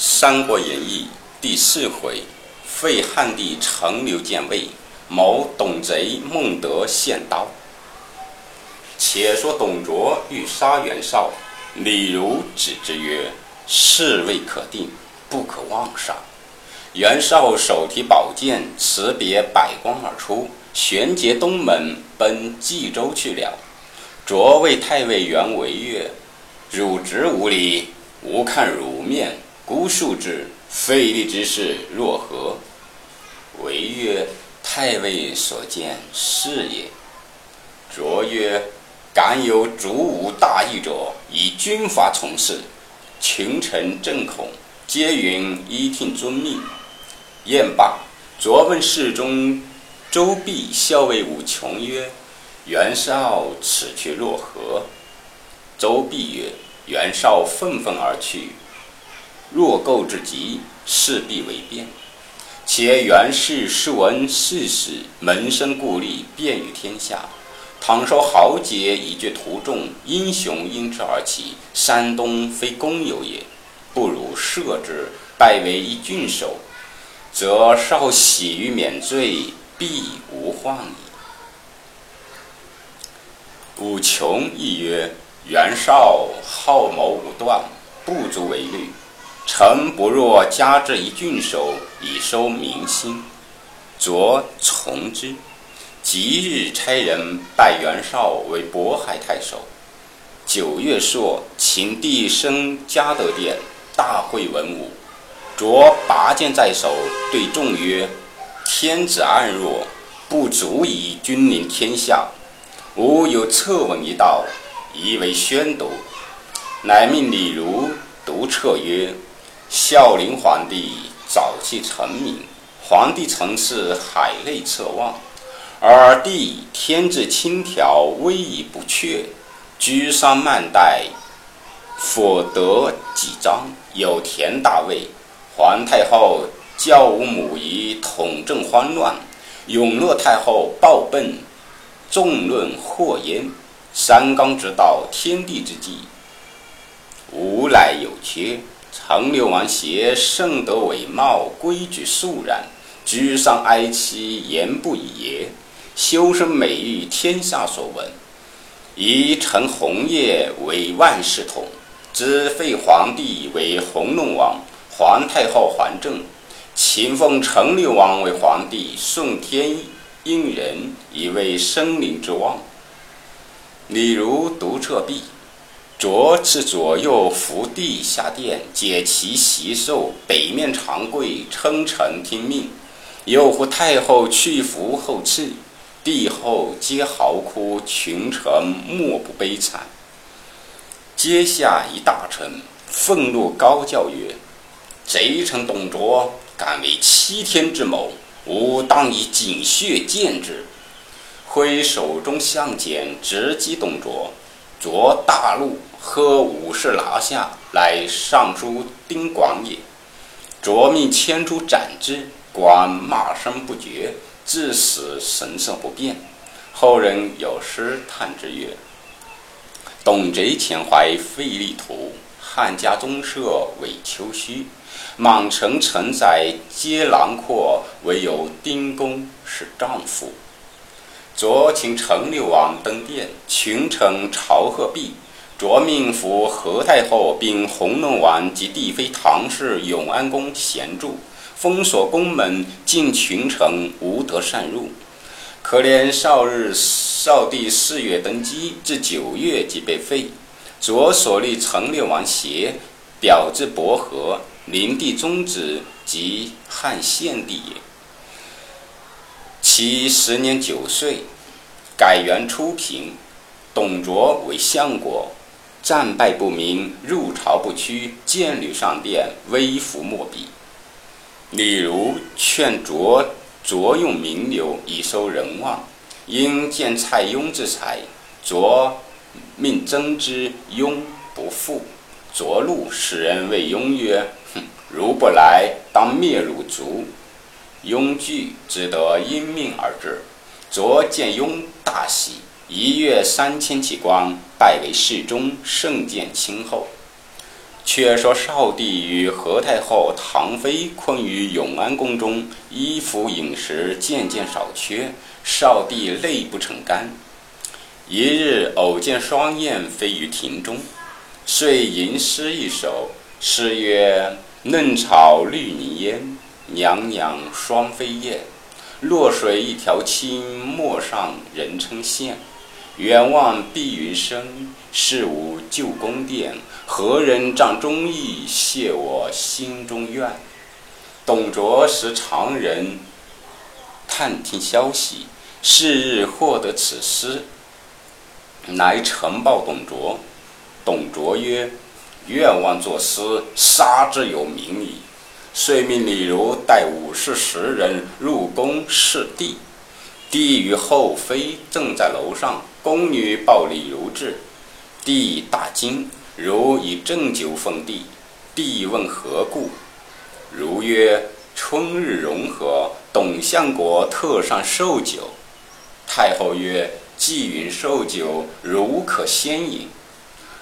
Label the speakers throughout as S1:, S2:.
S1: 三国演义》第四回，废汉帝陈留建魏，谋董贼孟德献刀。且说董卓欲杀袁绍，李儒止之曰：“事未可定，不可妄杀。”袁绍手提宝剑，辞别百官而出，旋结东门，奔冀州去了。卓谓太尉袁维曰：“汝直无礼，吾看汝面。”孤述之，费力之事若何？为曰：太尉所见是也。卓曰：敢有主武大义者，以军法从事，群臣正恐，皆云依听遵命。宴罢，卓问侍中周弼校尉武琼曰：袁绍此去若何？周弼曰：袁绍愤愤而去。若构之极，势必为变。且袁氏世闻世史，门生故吏遍于天下。倘受豪杰以绝途众，英雄因之而起，山东非公有也。不如赦之，拜为一郡守，则少喜于免罪，必无患矣。武琼亦曰：袁绍好谋武断，不足为虑。臣不若加之一郡守，以收民心。卓从之。即日差人拜袁绍为渤海太守。九月朔，秦帝升嘉德殿，大会文武。卓拔剑在手，对众曰：“天子暗弱，不足以君临天下。吾有策文一道，宜为宣读。”乃命李儒读策曰。孝陵皇帝早期成名，皇帝曾是海内侧望，而帝天资轻条，威仪不缺，居上慢待，否得几章，有田大位。皇太后教武母仪统政慌乱，永乐太后暴奔，众论祸焉。三纲之道，天地之际，无乃有缺。成六王协圣德伟茂，规矩肃然，居上哀戚，言不以言，修身美誉，天下所闻。以陈红叶为万世统，知废皇帝为弘农王，皇太后还政，秦封陈留王为皇帝，顺天应人，以为生灵之望。李儒独彻壁。卓次左右扶帝下殿，解其席寿，北面长跪，称臣听命。又呼太后去服后赐，帝后皆嚎哭，群臣莫不悲惨。阶下一大臣愤怒高叫曰：“贼臣董卓敢为欺天之谋，吾当以锦血见之！”挥手中相剪，直击董卓。卓大怒，喝武士拿下，乃尚书丁广也。卓命牵出斩之，广骂声不绝，至死神色不变。后人有诗叹之曰：“董贼前怀费力图，汉家宗社委丘墟。满城城宅皆囊括，唯有丁公是丈夫。”卓请陈留王登殿，群臣朝贺毕。卓命扶何太后，并弘农王及帝妃唐氏永安宫闲住，封锁宫门，禁群臣无得擅入。可怜少日少帝四月登基，至九月即被废。卓所立陈留王协，表之伯和，灵帝宗子，即汉献帝也。其时年九岁，改元初平。董卓为相国，战败不明，入朝不趋，剑履上殿，威服莫比。李儒劝卓卓用名流以收人望，因见蔡邕之才，卓命征之，邕不复。卓怒，使人谓邕曰：“哼，如不来，当灭汝族。”雍惧，只得因命而至。卓见雍大喜，一月三千骑官，拜为侍中，圣见亲厚。却说少帝与何太后唐妃困于永安宫中，衣服饮食渐渐少缺，少帝泪不成干。一日偶见双燕飞于庭中，遂吟诗一首，诗曰：“嫩草绿泥烟，娘娘双飞燕。落水一条青，陌上人称羡。远望碧云深，是无旧宫殿。”何人仗忠义，谢我心中怨？董卓识常人，探听消息，是日获得此诗，来呈报董卓。董卓曰：“愿望作诗，杀之有名矣。”遂命李儒带武士十人入宫视帝。帝与后妃正在楼上，宫女报李儒至，帝大惊。如以正酒奉帝，帝问何故？如曰：春日融合，董相国特上寿酒。太后曰：既允寿酒，如可先饮。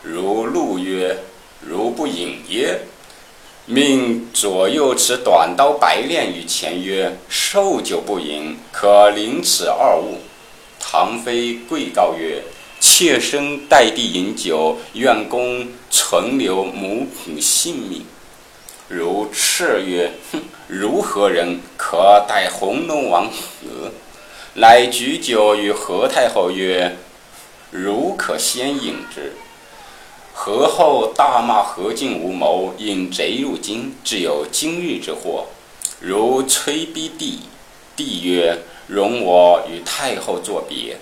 S1: 如怒曰：如不饮耶？命左右持短刀白练于前曰：寿酒不饮，可临此二物。唐妃跪告曰。妾身代帝饮酒，愿公存留母品性命。如赤曰：“哼，如何人可待红龙王何？”乃举酒与何太后曰：“如可先饮之。”何后大骂何进无谋，引贼入京，致有今日之祸。如催逼帝，帝曰：“容我与太后作别。”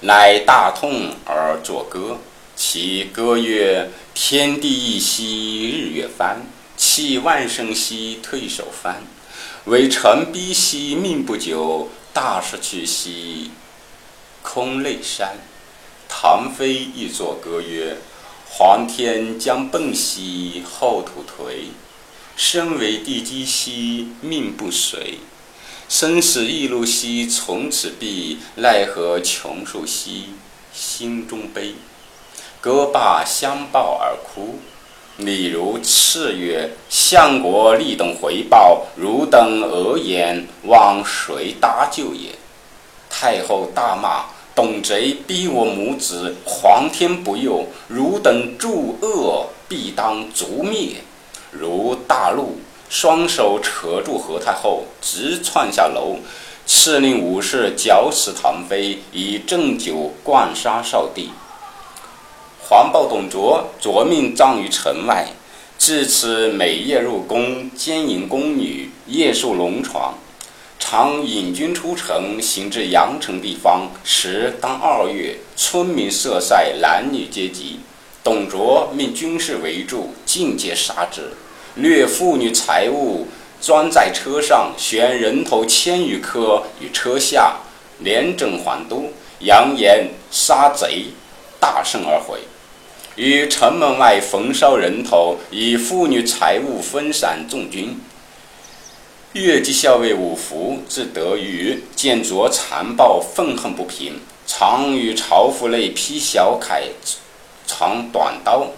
S1: 乃大痛而作歌，其歌曰：“天地一息日月翻，弃万生兮退守翻。为臣逼兮命不久，大事去兮空泪潸。”唐妃亦作歌曰：“皇天将崩兮后土颓，身为地基兮命不随。”生死异路兮，从此毕；奈何穷树兮，心中悲。歌罢相抱而哭。李儒叱曰：“相国立等回报，汝等额言，望谁搭救也？”太后大骂：“董贼逼我母子，皇天不佑，汝等助恶，必当诛灭。”如大怒。双手扯住何太后，直窜下楼，敕令武士绞死唐妃，以鸩酒灌杀少帝。黄报董卓，着命葬于城外。至此，每夜入宫奸淫宫女，夜宿龙床，常引军出城，行至阳城地方。时当二月，村民设赛，男女皆集。董卓命军士围住，尽皆杀之。掠妇女财物，装在车上，悬人头千余颗于车下，连整还都，扬言杀贼，大胜而回。于城门外焚烧人头，以妇女财物分散众军。越骑校尉五福自得于见卓残暴，愤恨不平，常与朝服内披小铠，藏短刀，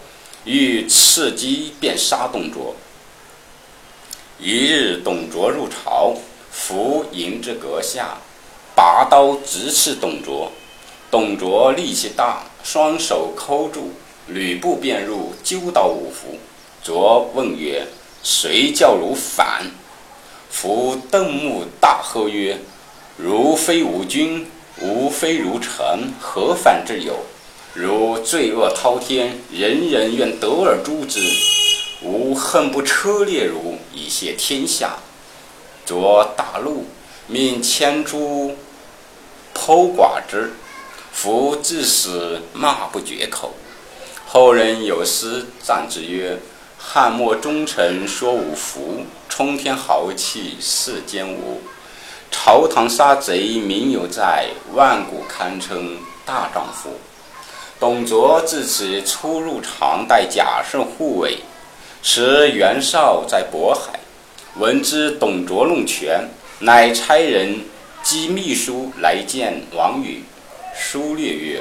S1: 欲刺击便杀董卓。一日，董卓入朝，伏迎之阁下，拔刀直刺董卓。董卓力气大，双手扣住，吕布便入，揪倒五福。卓问曰：“谁叫汝反？”伏瞪目大喝曰：“如非吾君，吾非如臣，何反之有？如罪恶滔天，人人愿得而诛之。”吾恨不车裂汝，以谢天下。卓大怒，命牵出剖剐之。夫至死骂不绝口。后人有诗赞之曰：“汉末忠臣说五福，冲天豪气世间无。朝堂杀贼名犹在，万古堪称大丈夫。”董卓自此出入常待贾胜护卫。时袁绍在渤海，闻之董卓弄权，乃差人寄秘书来见王允。书略曰：“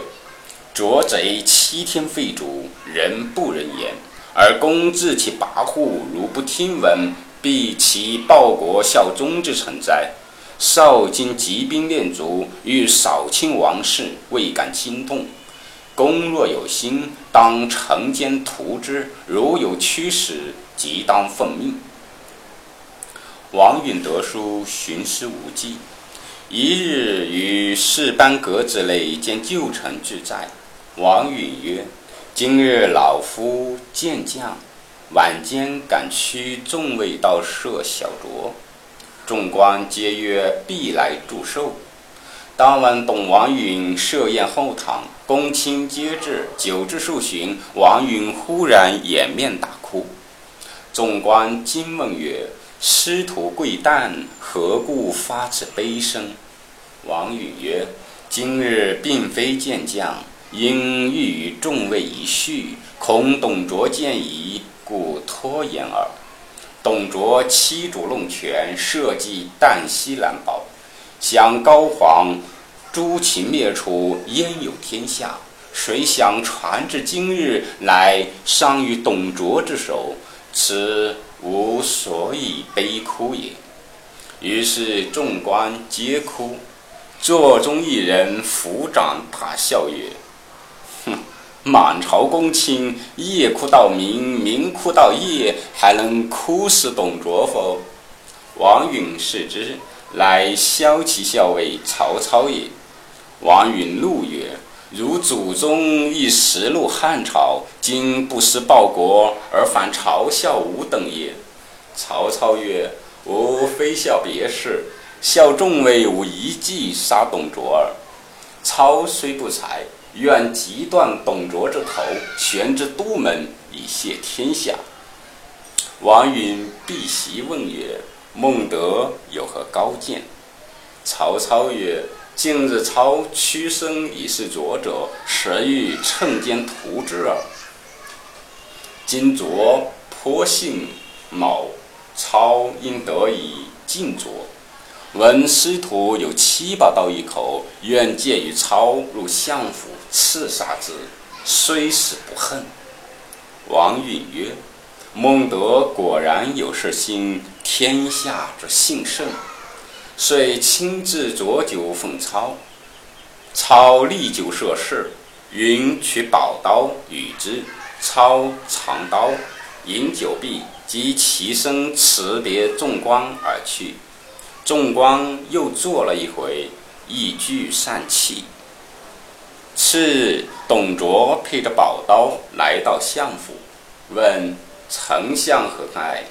S1: 卓贼七天废主，人不人言。而公自其跋扈，如不听闻，必其报国效忠之臣哉？少经集兵练卒，欲扫清王室，未敢轻动。公若有心，当惩奸图之；如有驱使，即当奉命。王允得书，寻师无忌。一日于士班阁之内见旧臣俱在。王允曰：“今日老夫见将，晚间赶驱众位到舍小酌。”众官皆曰：“必来祝寿。”当晚，董王允设宴后堂，公卿皆至。酒至数巡，王允忽然掩面大哭。众官惊问曰：“师徒贵旦，何故发此悲声？”王允曰：“今日并非见将，因欲与众位一叙，恐董卓见疑，故拖延耳。”董卓欺主弄权，设计旦夕难保，想高皇诸秦灭楚，焉有天下？谁想传至今日，乃伤于董卓之手，此无所以悲哭也。于是众官皆哭，座中一人抚掌大笑曰：“哼！”满朝公卿夜哭到明，明哭到夜，还能哭死董卓否？王允视之，乃骁骑校尉曹操也。王允怒曰：“如祖宗亦实戮汉朝，今不思报国，而反嘲笑吾等也。”曹操曰：“吾非笑别事，笑众位无一计杀董卓耳。操虽不才。”愿即断董卓之头，悬之都门，以谢天下。王允避席问曰：“孟德有何高见？”曹操曰：“近日操屈身以示卓者，实欲趁奸图之耳。今卓颇信某，操应得以尽卓。”闻师徒有七宝刀一口，愿借与操入相府，刺杀之，虽死不恨。王允曰：“孟德果然有是心，天下之幸甚。”遂亲自酌酒奉操。操立酒设事，云取宝刀与之。操藏刀，饮酒毕，即起身辞别众官而去。众官又坐了一回，一俱散气。次日，董卓配着宝刀来到相府，问丞相何在？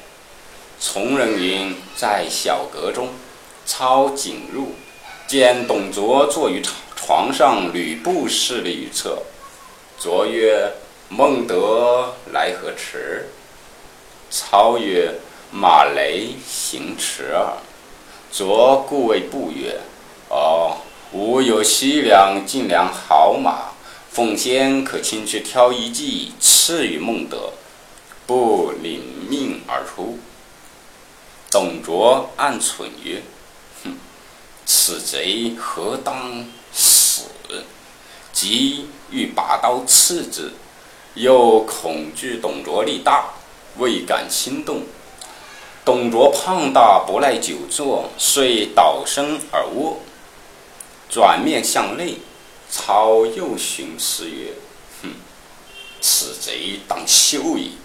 S1: 从人云在小阁中。操谨入，见董卓坐于床上，吕布侍立于侧。卓曰：“孟德来何迟？”操曰：“马雷行迟耳。”卓故谓不曰：“哦，吾有西凉、晋凉好马，奉先可亲去挑一骑，赐予孟德。”不领命而出。董卓暗忖曰：“，此贼何当死？”即欲拔刀刺之，又恐惧董卓力大，未敢轻动。董卓胖大，不耐久坐，遂倒身而卧。转面向内，操又寻思曰：“哼，此贼当休矣。”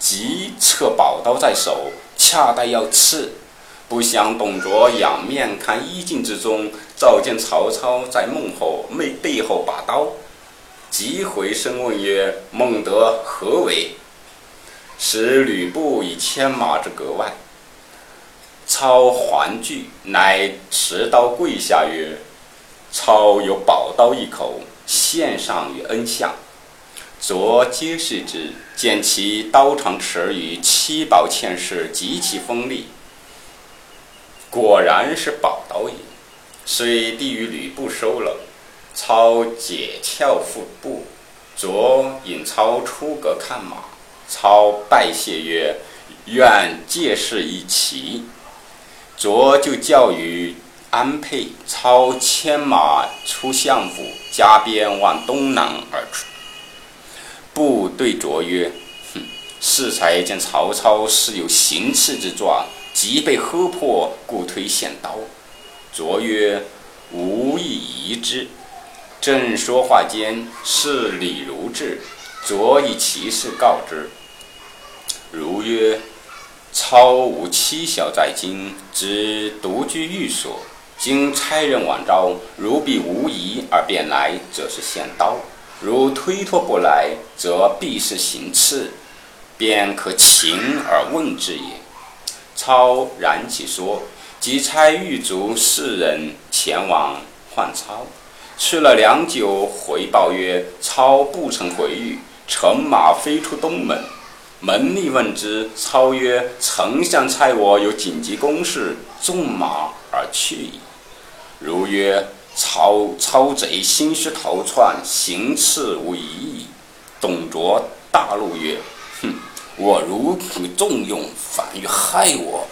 S1: 即侧宝刀在手，恰待要刺，不想董卓仰面看衣襟之中，照见曹操在孟后背背后把刀，即回身问曰：“孟德何为？”使吕布以牵马之格外，操还惧，乃持刀跪下曰：“操有宝刀一口，献上于恩相。”卓皆视之，见其刀长尺与七宝嵌饰，极其锋利，果然是宝刀也。遂递与吕布收了。操解鞘腹部，卓引操出阁看马。操拜谢曰：“愿借势一骑。”卓就教于安沛，操牵马出相府，加鞭往东南而出。布对卓曰：“哼！适才见曹操是有行刺之状，即被喝破，故推献刀。”卓曰：“无亦疑之。”正说话间，是李儒至，卓以其事告之。儒曰：“操无妻小在京，只独居寓所。今差人往召，如必无疑而便来，则是献刀；如推脱不来，则必是行刺，便可擒而问之也。”操然起说，即差狱卒四人前往唤操。去了良久，回报曰：“操不曾回狱，乘马飞出东门。门吏问之，操曰：‘丞相差我有紧急公事，纵马而去矣。’如曰：‘操操贼心虚逃窜，行刺无疑矣。’董卓大怒曰：‘！我如可重用，反欲害我。’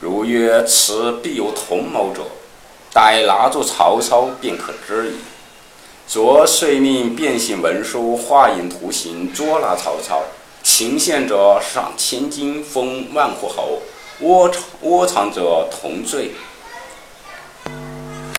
S1: 如曰：‘此必有同谋者。’待拿住曹操，便可知矣。卓遂命变形文书，画影图形，捉拿曹操。擒献者赏千金，封万户侯；窝藏窝藏者同罪。